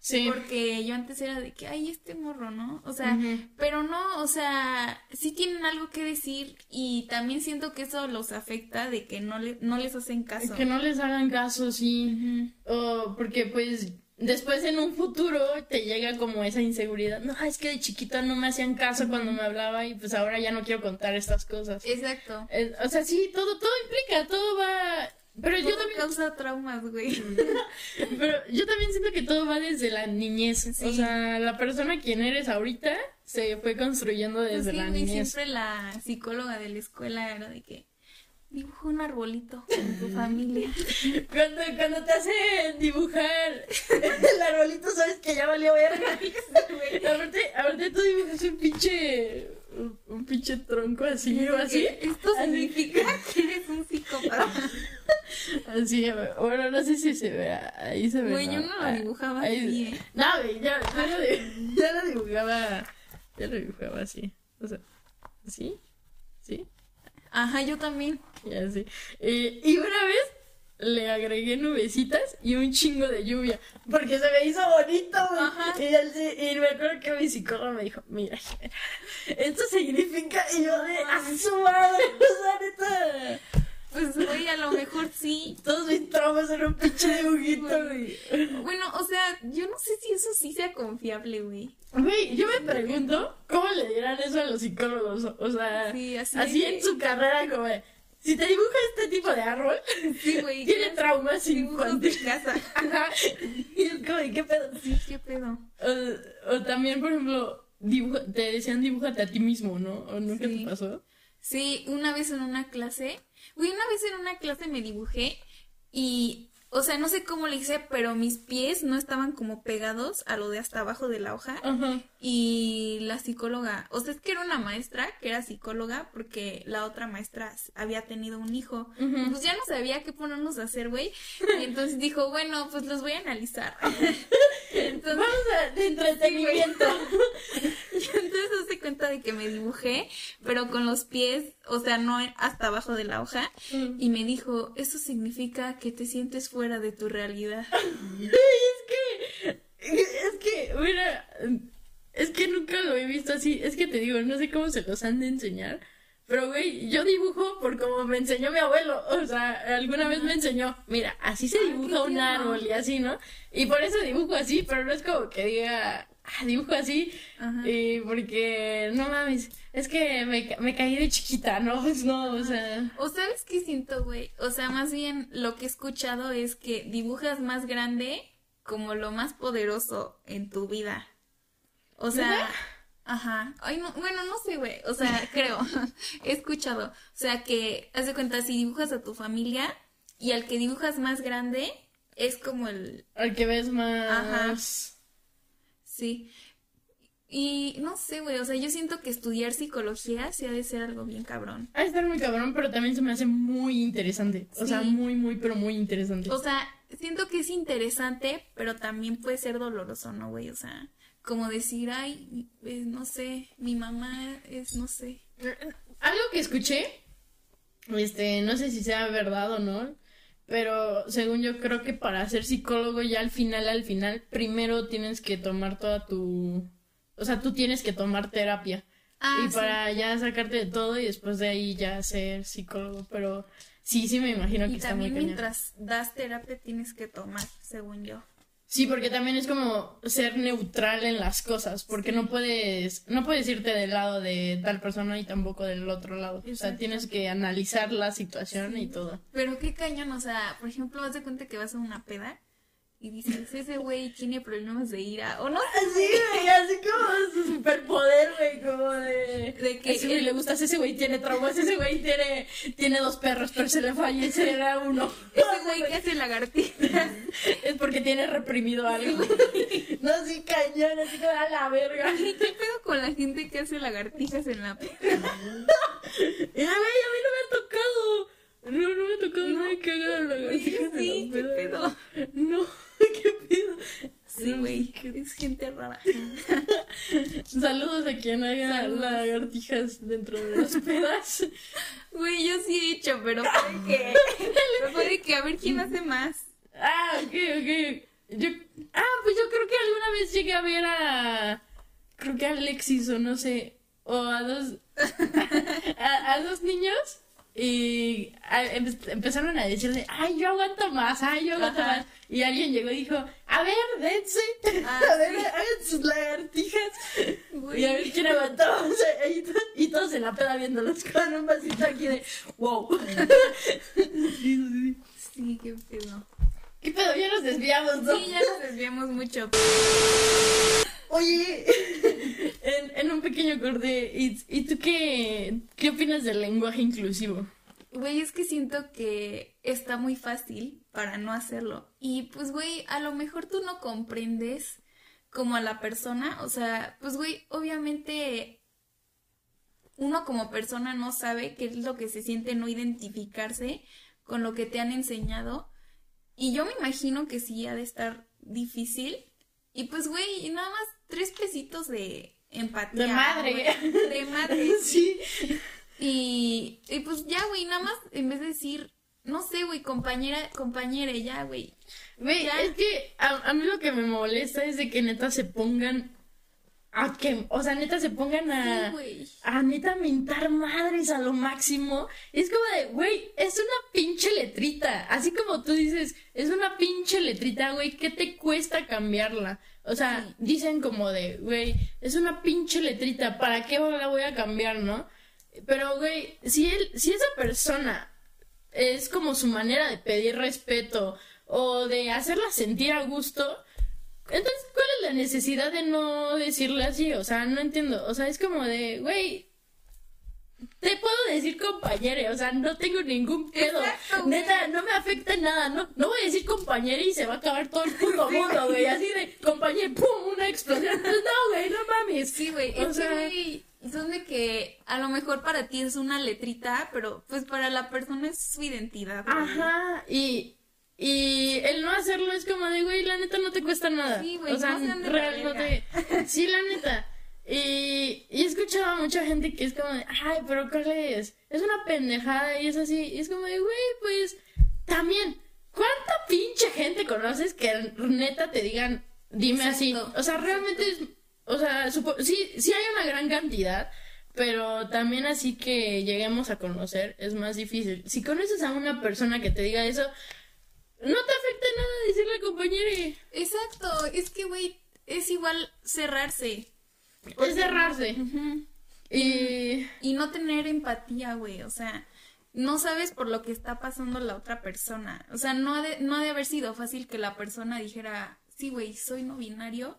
[SPEAKER 2] Sí.
[SPEAKER 1] Porque yo antes era de que, ay, este morro, ¿no? O sea, pero no, o sea, sí tienen algo que decir y también siento que eso los afecta de que no le, no les hacen caso.
[SPEAKER 2] Que no les hagan caso, sí. O porque pues después en un futuro te llega como esa inseguridad. No, es que de chiquita no me hacían caso cuando me hablaba y pues ahora ya no quiero contar estas cosas.
[SPEAKER 1] Exacto.
[SPEAKER 2] Eh, o sea, sí, todo, todo implica, todo va... Pero yo
[SPEAKER 1] Todo
[SPEAKER 2] también,
[SPEAKER 1] causa traumas, güey.
[SPEAKER 2] pero yo también siento que todo va desde la niñez. O
[SPEAKER 1] Sí.
[SPEAKER 2] sea, la persona quien eres ahorita se fue construyendo
[SPEAKER 1] Pues
[SPEAKER 2] desde
[SPEAKER 1] sí,
[SPEAKER 2] la
[SPEAKER 1] güey,
[SPEAKER 2] niñez.
[SPEAKER 1] siempre la psicóloga de la escuela era de que dibuja un arbolito con tu familia.
[SPEAKER 2] Cuando, cuando te hacen dibujar el arbolito, sabes que ya valió verga. aparte, aparte tú dibujas un pinche. Un, un pinche tronco así o así.
[SPEAKER 1] Esto
[SPEAKER 2] Así.
[SPEAKER 1] significa que eres un psicópata.
[SPEAKER 2] Así, bueno, no sé si se ve. Ahí se ve.
[SPEAKER 1] Güey, yo no lo
[SPEAKER 2] Ah,
[SPEAKER 1] dibujaba así, ¿eh?
[SPEAKER 2] No, güey, ya, ya, lo, di- ya lo dibujaba. Ya lo dibujaba así. O sea, ¿sí? ¿Sí?
[SPEAKER 1] Ajá, yo también.
[SPEAKER 2] Y así. Y, y una vez le agregué nubecitas y un chingo de lluvia. Porque se me hizo bonito, güey. Y, él sí- y me acuerdo que mi psicólogo me dijo, mira, esto significa, y yo de, a su madre, o sea, neta.
[SPEAKER 1] Pues, güey, a lo mejor sí.
[SPEAKER 2] Todos mis traumas en un pinche dibujito, güey.
[SPEAKER 1] Bueno, o sea, yo no sé si eso sí sea confiable, güey.
[SPEAKER 2] Güey, yo me pregunto cómo le dirán eso a los psicólogos. O sea,
[SPEAKER 1] Sí, así
[SPEAKER 2] en su carrera, como de, si te dibuja este tipo de árbol,
[SPEAKER 1] Sí, güey.
[SPEAKER 2] tiene
[SPEAKER 1] ¿qué
[SPEAKER 2] traumas infantiles.
[SPEAKER 1] casa.
[SPEAKER 2] Ajá. Y es como, ¿qué pedo?
[SPEAKER 1] Sí, qué pedo.
[SPEAKER 2] O, o también, por ejemplo, dibuja, te decían dibújate a ti mismo, ¿no? ¿O nunca
[SPEAKER 1] Sí.
[SPEAKER 2] te pasó?
[SPEAKER 1] Sí, una vez en una clase, güey, una vez en una clase me dibujé y, o sea, no sé cómo le hice, pero mis pies no estaban como pegados a lo de hasta abajo de la hoja. Y la psicóloga, o sea, es que era una maestra que era psicóloga porque la otra maestra había tenido un hijo. Pues ya no sabía qué ponernos a hacer, güey. Y entonces dijo, bueno, pues los voy a analizar. entonces,
[SPEAKER 2] Vamos a, de entretenimiento.
[SPEAKER 1] y entonces se cuenta de que me dibujé, pero con los pies, o sea, no hasta abajo de la hoja. Y me dijo, eso significa que te sientes fuera de tu realidad.
[SPEAKER 2] es que, es que, mira, es que nunca lo he visto así. Es que te digo, no sé cómo se los han de enseñar. Pero, güey, yo dibujo por como me enseñó mi abuelo. O sea, alguna vez me enseñó, mira, así se dibuja un árbol y así, ¿no? Y por eso dibujo así, pero no es como que diga, ah, dibujo así.
[SPEAKER 1] Ajá.
[SPEAKER 2] Y porque, no mames, es que me, me caí de chiquita, ¿no? Pues no, o sea.
[SPEAKER 1] O sabes qué siento, güey. O sea, más bien lo que he escuchado es que dibujas más grande como lo más poderoso en tu vida. O sea. Ajá. Ay, no, bueno, no sé, güey. O sea, creo. he escuchado. O sea, que, haz de cuenta, si dibujas a tu familia y al que dibujas más grande es como el,
[SPEAKER 2] Al que ves más.
[SPEAKER 1] Ajá. sí. Y no sé, güey. O sea, yo siento que estudiar psicología sí ha de ser algo bien cabrón.
[SPEAKER 2] Ha de estar muy cabrón, pero también se me hace muy interesante. O sea, muy, muy, pero muy interesante.
[SPEAKER 1] O sea, siento que es interesante, pero también puede ser doloroso, ¿no, güey? O sea, como decir, ay, no sé, mi mamá es, no sé.
[SPEAKER 2] Algo que escuché, este, no sé si sea verdad o no, pero según yo creo que para ser psicólogo ya al final, al final, primero tienes que tomar toda tu... O sea, tú tienes que tomar terapia.
[SPEAKER 1] Ah,
[SPEAKER 2] y para ya sacarte de todo y después de ahí ya ser psicólogo, pero sí, sí me imagino que
[SPEAKER 1] Y
[SPEAKER 2] está muy
[SPEAKER 1] también
[SPEAKER 2] cañón.
[SPEAKER 1] mientras das terapia tienes que tomar, según yo.
[SPEAKER 2] Sí, porque también es como ser neutral en las cosas, porque no puedes, no puedes irte del lado de tal persona y tampoco del otro lado. O sea, tienes que analizar la situación y todo.
[SPEAKER 1] Pero qué cañón, o sea, por ejemplo, haz de cuenta que vas a una peda y dices, ese güey tiene problemas de ira, o no
[SPEAKER 2] Así, güey, así como su superpoder, güey, como de...
[SPEAKER 1] De que
[SPEAKER 2] ese güey le gustas, ese güey tiene traumas, ese güey tiene, tiene dos perros, pero se le fallece era uno.
[SPEAKER 1] ese güey que hace lagartijas.
[SPEAKER 2] Es porque tiene reprimido algo. No, sí, cañón, así como a la verga.
[SPEAKER 1] ¿Qué pedo con la gente que hace lagartijas en la peda?
[SPEAKER 2] Y, a güey, a mí no me ha tocado. No, no me ha tocado nadie que haga lagartijas en
[SPEAKER 1] Sí,
[SPEAKER 2] la
[SPEAKER 1] qué
[SPEAKER 2] peda.
[SPEAKER 1] pedo.
[SPEAKER 2] No, qué pedo.
[SPEAKER 1] Sí,
[SPEAKER 2] No,
[SPEAKER 1] güey,
[SPEAKER 2] qué-
[SPEAKER 1] es gente rara.
[SPEAKER 2] Saludos a quien haga
[SPEAKER 1] Saludos.
[SPEAKER 2] lagartijas dentro de las pedas.
[SPEAKER 1] Güey, yo sí he hecho, pero puede que. pero puede que a ver quién hace más.
[SPEAKER 2] Ah, ok, ok. Yo, ah, pues yo creo que alguna vez llegué a ver a. Creo que a Alexis o no sé. O a dos. A, a dos niños. Y empezaron a decirle, ay, yo aguanto más, ay, yo aguanto
[SPEAKER 1] Ajá.
[SPEAKER 2] más. Y alguien llegó y dijo, a ver, dense.
[SPEAKER 1] Ah,
[SPEAKER 2] a ver, hagan sus lagartijas. Y a ver quién aguantó. O sea, y, to- y todos en la peda viéndolos con un vasito aquí de, wow. Sí. Sí,
[SPEAKER 1] qué pedo.
[SPEAKER 2] ¿Qué pedo? Ya nos desviamos, ¿no?
[SPEAKER 1] Sí, ya nos desviamos mucho.
[SPEAKER 2] Oye, en, en un pequeño corte, ¿y, y tú qué, qué opinas del lenguaje inclusivo?
[SPEAKER 1] Güey, es que siento que está muy fácil para no hacerlo. Y pues, güey, a lo mejor tú no comprendes como a la persona. O sea, pues, güey, obviamente uno como persona no sabe qué es lo que se siente no identificarse con lo que te han enseñado. Y yo me imagino que sí ha de estar difícil. Y pues, güey, nada más tres pesitos de empatía.
[SPEAKER 2] De madre.
[SPEAKER 1] güey. De madre.
[SPEAKER 2] Sí.
[SPEAKER 1] Y, y pues ya, güey, nada más en vez de decir no sé, güey, compañera, compañera, ya, güey.
[SPEAKER 2] Güey, es que a, a mí lo que me molesta es de que neta se pongan a que, o sea, neta se pongan a,
[SPEAKER 1] Sí,
[SPEAKER 2] a neta mentar madres a lo máximo. Es como de, güey, es una pinche letrita. Así como tú dices, es una pinche letrita, güey, ¿qué te cuesta cambiarla? O sea,
[SPEAKER 1] Sí.
[SPEAKER 2] dicen como de, güey, es una pinche letrita, ¿para qué la voy a cambiar, no? Pero, güey, si él, si esa persona es como su manera de pedir respeto o de hacerla sentir a gusto, entonces, ¿cuál es la necesidad de no decirle así? O sea, no entiendo. O sea, es como de, güey, te puedo decir compañere, o sea, no tengo ningún pedo.
[SPEAKER 1] Exacto.
[SPEAKER 2] Neta, no me afecta nada. No, no voy a decir compañere y se va a acabar todo el puto mundo, güey. Así de compañere, ¡pum! Una explosión. Pues no, güey, no mames.
[SPEAKER 1] Sí, güey,
[SPEAKER 2] O sea-
[SPEAKER 1] güey, son de que a lo mejor para ti es una letrita, pero pues para la persona es su identidad. güey.
[SPEAKER 2] Ajá, y, y el no hacerlo es como de, güey, la neta no te cuesta nada.
[SPEAKER 1] Sí, güey,
[SPEAKER 2] o sea,
[SPEAKER 1] no
[SPEAKER 2] real, no te... Sí, la neta. Y, y he escuchado a mucha gente que es como de, ay, pero ¿cuál es? Es una pendejada y es así. Y es como de, güey, pues, también, ¿cuánta pinche gente conoces que neta te digan, dime así? O sea, realmente es, o sea, supo- sí, sí hay una gran cantidad, pero también así que lleguemos a conocer es más difícil. Si conoces a una persona que te diga eso, no te afecta nada decirle compañero.
[SPEAKER 1] Exacto, es que, güey, es igual cerrarse.
[SPEAKER 2] Es cerrarse. Y
[SPEAKER 1] Y no tener empatía, güey, o sea, no sabes por lo que está pasando la otra persona. O sea, no ha de, no ha de haber sido fácil que la persona dijera, sí, güey, soy no binario,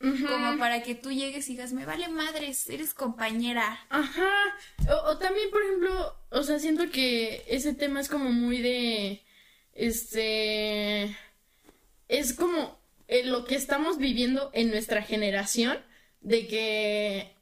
[SPEAKER 1] como para que tú llegues y digas, me vale madres, eres compañera.
[SPEAKER 2] Ajá. O, o también, por ejemplo, o sea, siento que ese tema es como muy de. Este. Es como eh, lo que estamos viviendo en nuestra generación, de que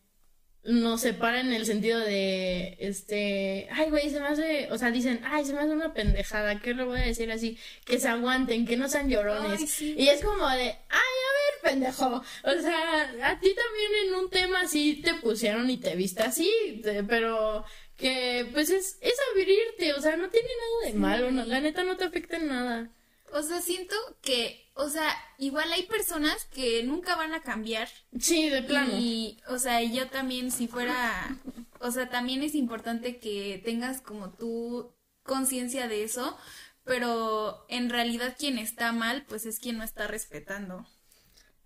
[SPEAKER 2] nos separa en el sentido de. Este. Ay, güey, se me hace. O sea, dicen, ay, se me hace una pendejada, ¿qué le voy a decir así? Que se aguanten, que no sean llorones.
[SPEAKER 1] Ay, sí,
[SPEAKER 2] y es como de, ay, a ver, pendejo. O sea, a ti también en un tema así te pusieron y te viste así, pero que pues es, es abrirte, o sea, no tiene nada de malo, no, la neta no te afecta en nada.
[SPEAKER 1] O sea, siento que, o sea, igual hay personas que nunca van a cambiar.
[SPEAKER 2] Sí, de plano.
[SPEAKER 1] Y, o sea, yo también, si fuera, o sea, también es importante que tengas como tú conciencia de eso, pero en realidad quien está mal, pues es quien no está respetando.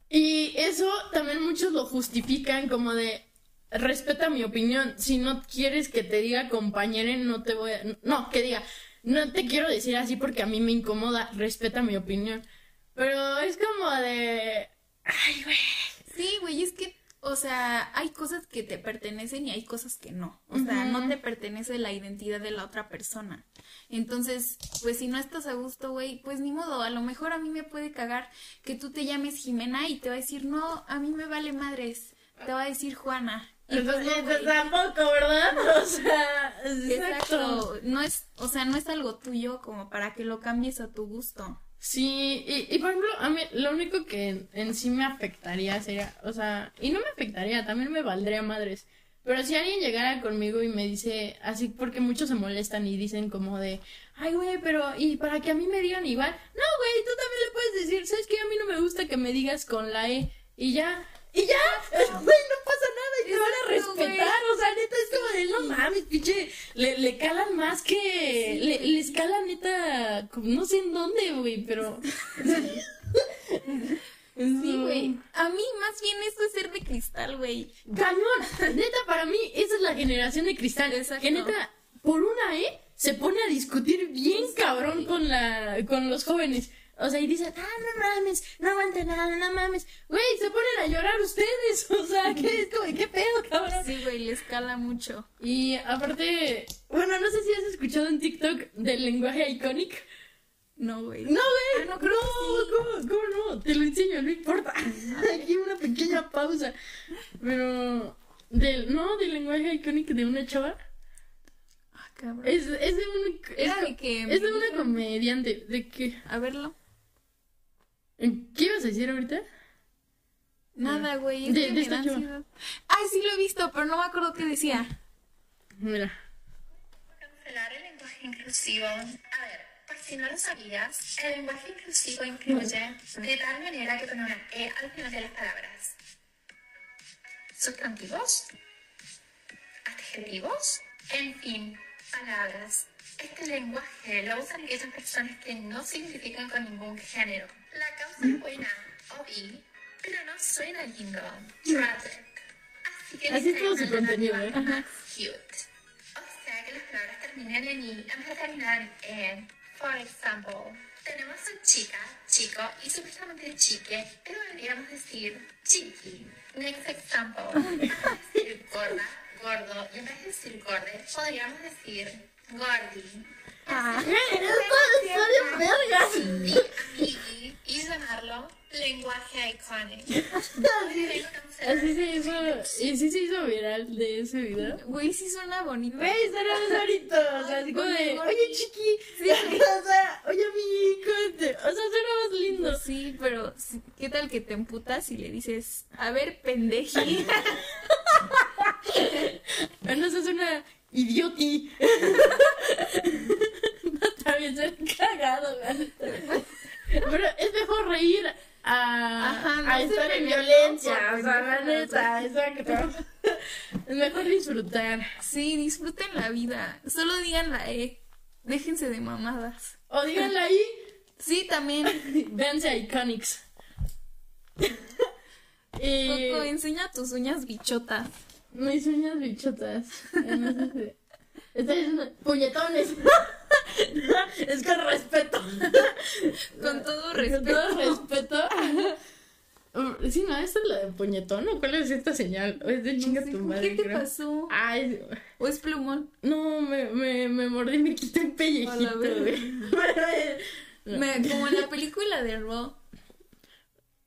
[SPEAKER 2] Y eso también muchos lo justifican como de respeta mi opinión. Si no quieres que te diga compañero, no te voy a. No, que diga, no te quiero decir así porque a mí me incomoda, respeta mi opinión. Pero es como de. Ay, güey.
[SPEAKER 1] Sí, güey, es que, o sea, hay cosas que te pertenecen y hay cosas que no. O sea, no te pertenece la identidad de la otra persona. Entonces, pues si no estás a gusto, güey, pues ni modo, a lo mejor a mí me puede cagar que tú te llames Jimena y te va a decir, no, a mí me vale madres. Te va a decir Juana. Y pues, güey.
[SPEAKER 2] tampoco, ¿verdad? O sea, exacto.
[SPEAKER 1] Exacto. No es, o sea, no es algo tuyo como para que lo cambies a tu gusto.
[SPEAKER 2] Sí, y, y por ejemplo, a mí lo único que en, en sí me afectaría sería, o sea, y no me afectaría, también me valdría madres. Pero si alguien llegara conmigo y me dice, así, porque muchos se molestan y dicen como de, ay, güey, pero, y para que a mí me digan igual, no, güey, tú también le puedes decir, ¿sabes qué? A mí no me gusta que me digas con la E, y ya, y ya, güey, no pasa nada, y te van a respetar, o sea, neta, es como de, no mames, pinche, le, le calan más que, le, les calan neta, no sé en dónde, güey, pero...
[SPEAKER 1] Sí, güey. A mí más bien esto es ser de cristal, güey.
[SPEAKER 2] Cañón. Neta, para mí, esa es la generación de cristal.
[SPEAKER 1] Exacto.
[SPEAKER 2] Que neta, por una E, se pone a discutir bien cabrón con la, con los jóvenes. O sea, y dicen, ah, no mames, no aguanta nada, no mames. Güey, se ponen a llorar ustedes. O sea, ¿qué, es como, ¿qué pedo, cabrón?
[SPEAKER 1] Sí, güey, le escala mucho.
[SPEAKER 2] Y aparte, bueno, no sé si has escuchado un TikTok del lenguaje icónico.
[SPEAKER 1] No, güey.
[SPEAKER 2] No, güey.
[SPEAKER 1] Ah, no, creo sí.
[SPEAKER 2] ¿cómo, ¿Cómo no? Te lo enseño, no importa. Aquí una pequeña pausa. Pero, del, no, del lenguaje icónico de una chava.
[SPEAKER 1] Ah, cabrón.
[SPEAKER 2] Es, es de un. Es,
[SPEAKER 1] de que
[SPEAKER 2] es de una comediante. ¿De qué?
[SPEAKER 1] A verlo.
[SPEAKER 2] ¿Qué ibas a decir ahorita?
[SPEAKER 1] Nada, güey. Es
[SPEAKER 2] De-
[SPEAKER 1] que
[SPEAKER 2] de
[SPEAKER 1] me
[SPEAKER 2] esta
[SPEAKER 1] da
[SPEAKER 2] chava.
[SPEAKER 1] ansiedad. Ay, sí lo he visto, pero no me acuerdo qué decía.
[SPEAKER 2] Mira.
[SPEAKER 3] cancelar el lenguaje lenguaje inclusivo? A ver, por si no lo sabías, el lenguaje inclusivo incluye de tal manera que pone una E al final de las palabras. Sustantivos, adjetivos, en fin, palabras. Este lenguaje lo usan aquellas personas que no se identifican con ningún género. La causa es buena o bi, pero no suena lindo. Tragic. Así que
[SPEAKER 2] Así es todo su contenido, ¿eh?
[SPEAKER 3] más cute. O sea que las palabras terminan en i en vez de terminar en e. For example, tenemos a chica, chico y supuestamente chique, pero deberíamos decir chiqui. Next example, en vez de decir gorda, gordo y en vez de decir gorde, podríamos decir gordi.
[SPEAKER 2] Ah,
[SPEAKER 3] Y, y, y llamarlo lenguaje iconic.
[SPEAKER 2] Así se hizo, y sí se hizo viral de ese video.
[SPEAKER 1] Güey, sí suena bonito.
[SPEAKER 2] Güey, estaríamos ahorita, o sea, así como de, oye chiqui,
[SPEAKER 1] Sí.
[SPEAKER 2] o sea, oye mi conte, o sea, suena más lindo.
[SPEAKER 1] Pues sí, pero ¿qué tal que te emputas y le dices, a ver, pendeji?
[SPEAKER 2] Bueno, eso es una idioti. no, también ser cagado, la neta. Pero es mejor reír a,
[SPEAKER 1] Ajá, no
[SPEAKER 2] a
[SPEAKER 1] se
[SPEAKER 2] estar en
[SPEAKER 1] peleó
[SPEAKER 2] violencia,
[SPEAKER 1] por
[SPEAKER 2] o sea, la neta, exacto. Es mejor disfrutar.
[SPEAKER 1] Sí, disfruten la vida. Solo digan la E. Déjense de mamadas.
[SPEAKER 2] O díganle ahí,
[SPEAKER 1] Sí, también.
[SPEAKER 2] véanse a Iconics. y
[SPEAKER 1] Coco, enseña tus uñas bichotas.
[SPEAKER 2] mis uñas bichotas. Eh, Está diciendo puñetones. es con respeto.
[SPEAKER 1] Con todo
[SPEAKER 2] Con
[SPEAKER 1] respeto.
[SPEAKER 2] todo respeto. Mm, Sí, no, ¿esta es la de puñetón o cuál es esta señal? O es de chinga
[SPEAKER 1] No sé,
[SPEAKER 2] tu
[SPEAKER 1] ¿con
[SPEAKER 2] madre,
[SPEAKER 1] ¿Qué te
[SPEAKER 2] creo.
[SPEAKER 1] pasó?
[SPEAKER 2] Ay,
[SPEAKER 1] ¿O es plumón?
[SPEAKER 2] no, me, me, me mordí y me quité un pellejito,
[SPEAKER 1] la
[SPEAKER 2] güey. Pero, no.
[SPEAKER 1] Me- como en la película de Raw.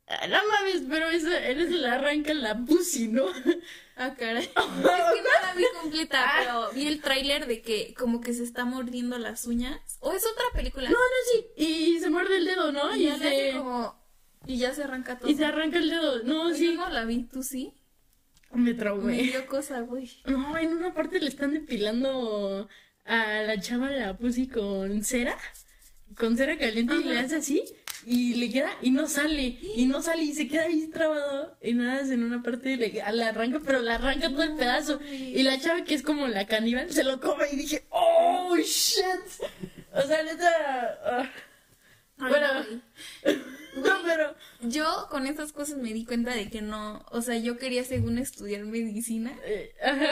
[SPEAKER 2] Ah, No mames, pero eso, eres le arranca la pussy, ¿no?
[SPEAKER 1] Ah, caray. Es que no la vi completa,
[SPEAKER 2] Ah.
[SPEAKER 1] pero vi el tráiler de que como que se está mordiendo las uñas. ¿O es otra película?
[SPEAKER 2] No, no, sí. Y se muerde el dedo, ¿no?
[SPEAKER 1] y
[SPEAKER 2] Y,
[SPEAKER 1] hace como... Y ya se arranca todo.
[SPEAKER 2] y se arranca el dedo. No,
[SPEAKER 1] Yo
[SPEAKER 2] sí.
[SPEAKER 1] no la vi, ¿tú sí?
[SPEAKER 2] Me
[SPEAKER 1] Me
[SPEAKER 2] traumé.
[SPEAKER 1] dio cosa, güey.
[SPEAKER 2] No, en una parte le están depilando a la chava la pussy con cera. Con cera caliente y le hace así. Y le queda y no sale. Y no sale y se queda ahí trabado. Y nada, en una parte le, la arranca, pero la arranca todo el pedazo. Y la chava que es como la caníbal se lo come y dije, ¡Oh, shit! O sea, neta.
[SPEAKER 1] Ay,
[SPEAKER 2] Bueno. no, pero.
[SPEAKER 1] Yo con estas cosas me di cuenta de que no, o sea, yo quería según estudiar medicina
[SPEAKER 2] ajá.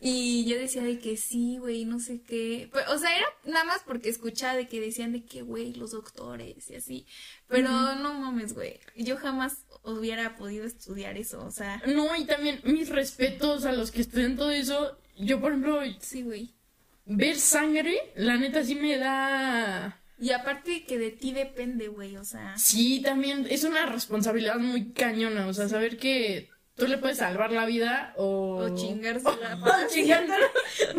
[SPEAKER 1] y yo decía de que sí, güey, no sé qué. Pero, o sea, era nada más porque escuchaba de que decían de que, güey, los doctores y así. Pero no mames, güey. Yo jamás hubiera podido estudiar eso, o sea,
[SPEAKER 2] No, y también mis respetos a los que estudian todo eso. Yo, por ejemplo,
[SPEAKER 1] sí, güey.
[SPEAKER 2] ver sangre, la neta sí me da.
[SPEAKER 1] Y aparte que de ti depende, güey, o sea,
[SPEAKER 2] Sí, también es una responsabilidad muy cañona. O sea, saber que tú le puedes salvar la vida o.
[SPEAKER 1] o chingársela.
[SPEAKER 2] O chingártela.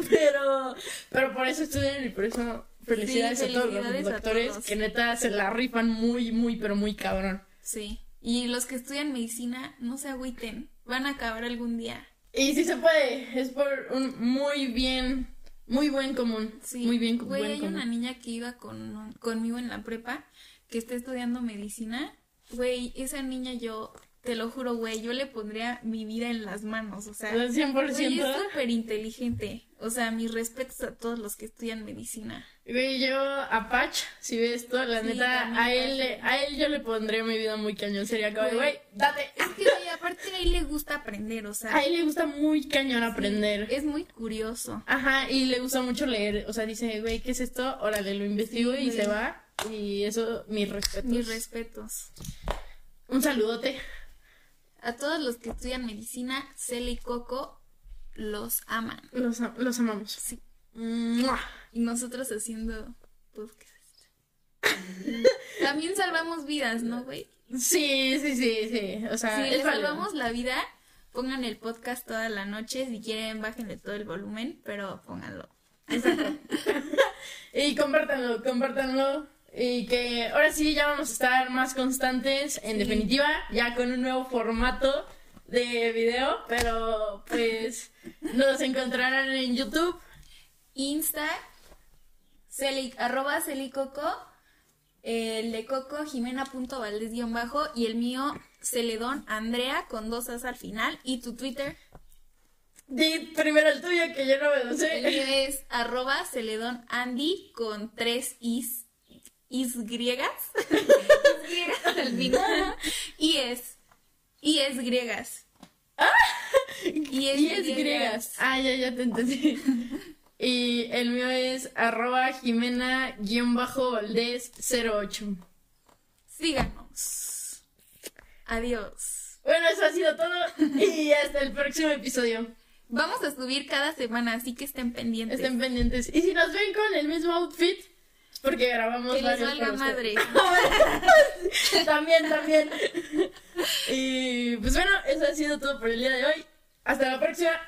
[SPEAKER 2] Pero, pero por eso estudian y por eso felicidades,
[SPEAKER 1] Sí,
[SPEAKER 2] a todos los
[SPEAKER 1] felicidades
[SPEAKER 2] doctores que neta se la rifan muy, muy, pero muy cabrón.
[SPEAKER 1] Sí. Y los que estudian medicina, no se agüiten, van a acabar algún día.
[SPEAKER 2] Y sí se puede, es por un muy bien, muy buen común.
[SPEAKER 1] Sí.
[SPEAKER 2] Muy bien,
[SPEAKER 1] Güey,
[SPEAKER 2] buen
[SPEAKER 1] hay
[SPEAKER 2] común.
[SPEAKER 1] una niña que iba con, conmigo en la prepa que está estudiando medicina. Güey, esa niña yo, te lo juro, güey, yo le pondría mi vida en las manos. O sea,
[SPEAKER 2] Al 100%.
[SPEAKER 1] güey, es súper inteligente. O sea, mis respetos a todos los que estudian medicina.
[SPEAKER 2] Güey, yo a Patch, si ves esto, la
[SPEAKER 1] Sí,
[SPEAKER 2] neta, a él, le- a él yo le pondría mi vida muy cañón. Sería como,
[SPEAKER 1] Güey.
[SPEAKER 2] date.
[SPEAKER 1] Es que, güey, aparte a él le gusta aprender, o sea,
[SPEAKER 2] A él le gusta muy cañón aprender.
[SPEAKER 1] es muy curioso.
[SPEAKER 2] Ajá, y le gusta mucho leer. O sea, dice, güey, ¿qué es esto? Órale, lo investigo
[SPEAKER 1] Sí,
[SPEAKER 2] y se va. Y eso, mis respetos.
[SPEAKER 1] Mis respetos.
[SPEAKER 2] Un saludote.
[SPEAKER 1] A todos los que estudian medicina, Cele y Coco los aman.
[SPEAKER 2] Los, los amamos.
[SPEAKER 1] Sí.
[SPEAKER 2] ¡Mua!
[SPEAKER 1] Y nosotros haciendo podcast. También salvamos vidas, ¿no, güey?
[SPEAKER 2] Sí, sí, sí, sí. O sea,
[SPEAKER 1] Si
[SPEAKER 2] es
[SPEAKER 1] les salvamos la vida, pongan el podcast toda la noche. Si quieren, bájenle todo el volumen, pero pónganlo.
[SPEAKER 2] Y compártanlo, compártanlo. Y que ahora sí ya vamos a estar más constantes, en
[SPEAKER 1] Sí.
[SPEAKER 2] definitiva, ya con un nuevo formato de video, pero pues nos encontrarán en YouTube,
[SPEAKER 1] Insta Celi, arroba celicoco, el de Coco, Jimena.valdés guion bajo, y el mío, Celedón Andrea, con dos as al final, y tu Twitter,
[SPEAKER 2] Di primero el tuyo, que yo no me lo
[SPEAKER 1] el
[SPEAKER 2] sé.
[SPEAKER 1] mío es arroba Celedón Andy, con tres is, is griegas, Is griegas al final, y es, y es griegas. Y es,
[SPEAKER 2] Y es griegas. Ah, ya, ya te entendí. Y el mío es arroba Jimena-Valdés 08.
[SPEAKER 1] Síganos. Adiós.
[SPEAKER 2] Bueno, eso ha sido todo. Y hasta el próximo episodio.
[SPEAKER 1] Vamos a subir cada semana, así que estén pendientes.
[SPEAKER 2] Estén pendientes. Y si nos ven con el mismo outfit, porque grabamos
[SPEAKER 1] que
[SPEAKER 2] varios. Que
[SPEAKER 1] madre.
[SPEAKER 2] también, también. Y pues bueno, eso ha sido todo por el día de hoy. Hasta la próxima.